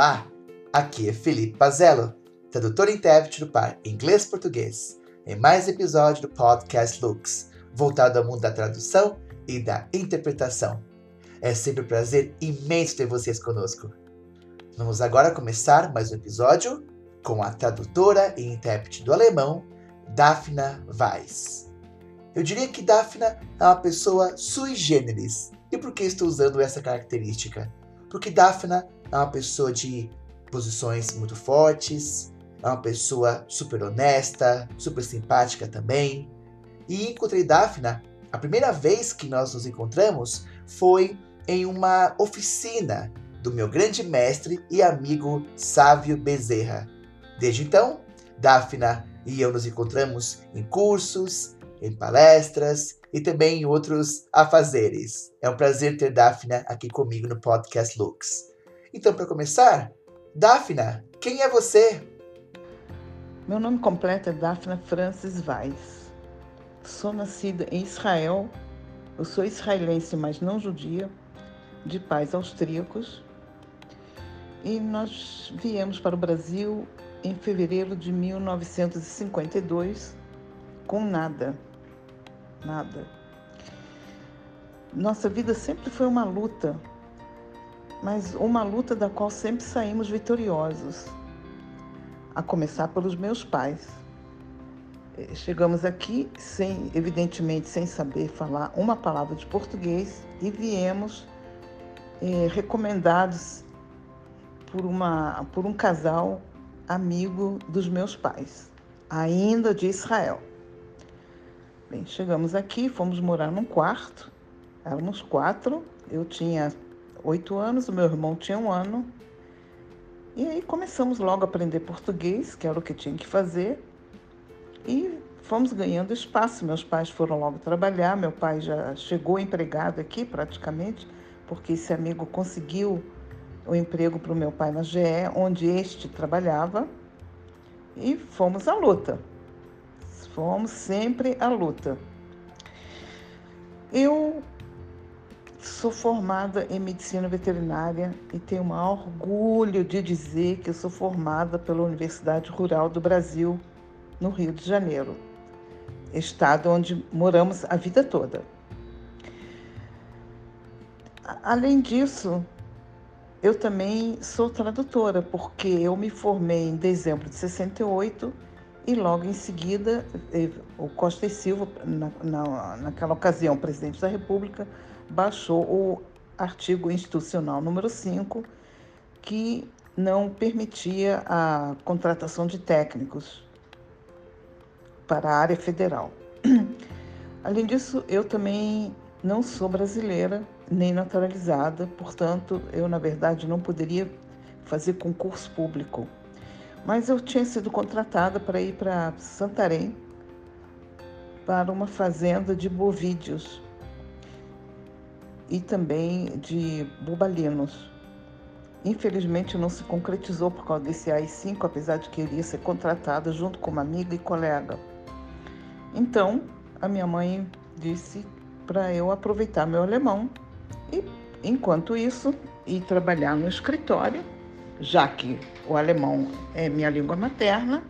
Olá, aqui é Felipe Pazello, tradutor e intérprete do par inglês-português, em mais episódio do podcast Lux, voltado ao mundo da tradução e da interpretação. É sempre um prazer imenso ter vocês conosco. Vamos agora começar mais um episódio com a tradutora e intérprete do alemão, Daphna Weiss. Eu diria que Daphna é uma pessoa sui generis. E por que estou usando essa característica? Porque Daphna é uma pessoa de posições muito fortes, é uma pessoa super honesta, super simpática também. E encontrei Daphna, a primeira vez que nós nos encontramos foi em uma oficina do meu grande mestre e amigo Sávio Bezerra. Desde então, Daphna e eu nos encontramos em cursos, em palestras e também em outros afazeres. É um prazer ter Daphna aqui comigo no podcast Lux. Então, para começar, Daphna, quem é você? Meu nome completo é Daphna Francis Weiss. Sou nascida em Israel. Eu sou israelense, mas não judia, de pais austríacos. E nós viemos para o Brasil em fevereiro de 1952 com nada nada. Nossa vida sempre foi uma luta, mas uma luta da qual sempre saímos vitoriosos, a começar pelos meus pais. Eh, chegamos aqui sem, evidentemente, sem saber falar uma palavra de português e viemos eh, recomendados por, uma, por um casal amigo dos meus pais, ainda de Israel. Bem, chegamos aqui, fomos morar num quarto, éramos quatro, eu tinha oito anos, o meu irmão tinha um ano. E aí começamos logo a aprender português, que era o que tinha que fazer, e fomos ganhando espaço. Meus pais foram logo trabalhar, meu pai já chegou empregado aqui praticamente, porque esse amigo conseguiu o emprego para o meu pai na GE, onde este trabalhava, e fomos à luta fomos sempre à luta. Eu sou formada em medicina veterinária e tenho o maior orgulho de dizer que sou formada pela Universidade Rural do Brasil, no Rio de Janeiro, estado onde moramos a vida toda. Além disso, eu também sou tradutora, porque eu me formei em dezembro de 68 e logo em seguida o Costa e Silva, na, na, naquela ocasião presidente da República, baixou o artigo institucional número 5, que não permitia a contratação de técnicos para a área federal. Além disso, eu também não sou brasileira nem naturalizada, portanto, eu, na verdade, não poderia fazer concurso público mas eu tinha sido contratada para ir para Santarém para uma fazenda de bovídeos e também de bubalinos. Infelizmente não se concretizou por causa desse AI-5, apesar de que iria ser contratada junto com uma amiga e colega. Então, a minha mãe disse para eu aproveitar meu alemão e, enquanto isso, ir trabalhar no escritório já que o alemão é minha língua materna,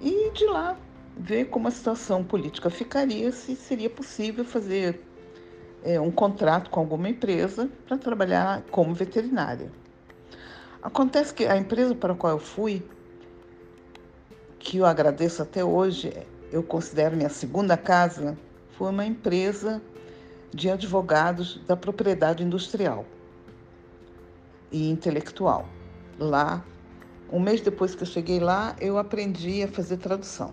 e de lá ver como a situação política ficaria, se seria possível fazer é, um contrato com alguma empresa para trabalhar como veterinária. Acontece que a empresa para a qual eu fui, que eu agradeço até hoje, eu considero minha segunda casa, foi uma empresa de advogados da propriedade industrial e intelectual lá. Um mês depois que eu cheguei lá, eu aprendi a fazer tradução.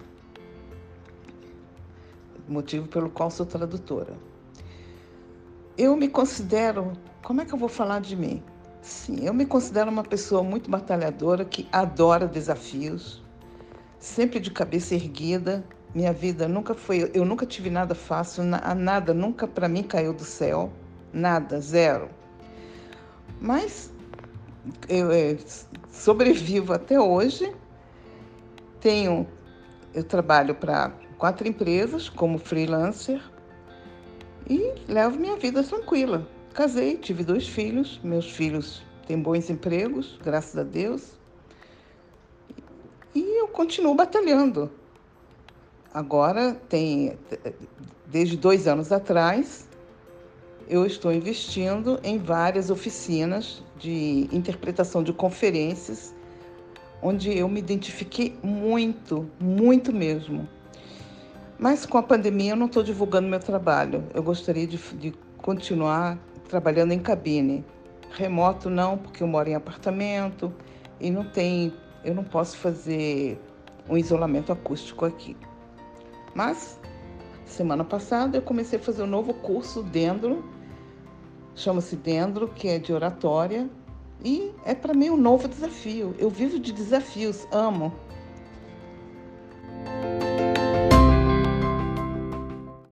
Motivo pelo qual sou tradutora. Eu me considero, como é que eu vou falar de mim? Sim, eu me considero uma pessoa muito batalhadora que adora desafios, sempre de cabeça erguida. Minha vida nunca foi, eu nunca tive nada fácil, nada nunca para mim caiu do céu, nada, zero. Mas eu é, sobrevivo até hoje. Tenho, eu trabalho para quatro empresas como freelancer e levo minha vida tranquila. Casei, tive dois filhos, meus filhos tem bons empregos, graças a Deus. E eu continuo batalhando. Agora tem, desde dois anos atrás, eu estou investindo em várias oficinas de interpretação de conferências, onde eu me identifiquei muito, muito mesmo. Mas com a pandemia eu não estou divulgando meu trabalho. Eu gostaria de, de continuar trabalhando em cabine. Remoto não, porque eu moro em apartamento e não tem, eu não posso fazer um isolamento acústico aqui. Mas semana passada eu comecei a fazer um novo curso Dendro, chama-se Dendro, que é de oratória, e é para mim um novo desafio. Eu vivo de desafios, amo.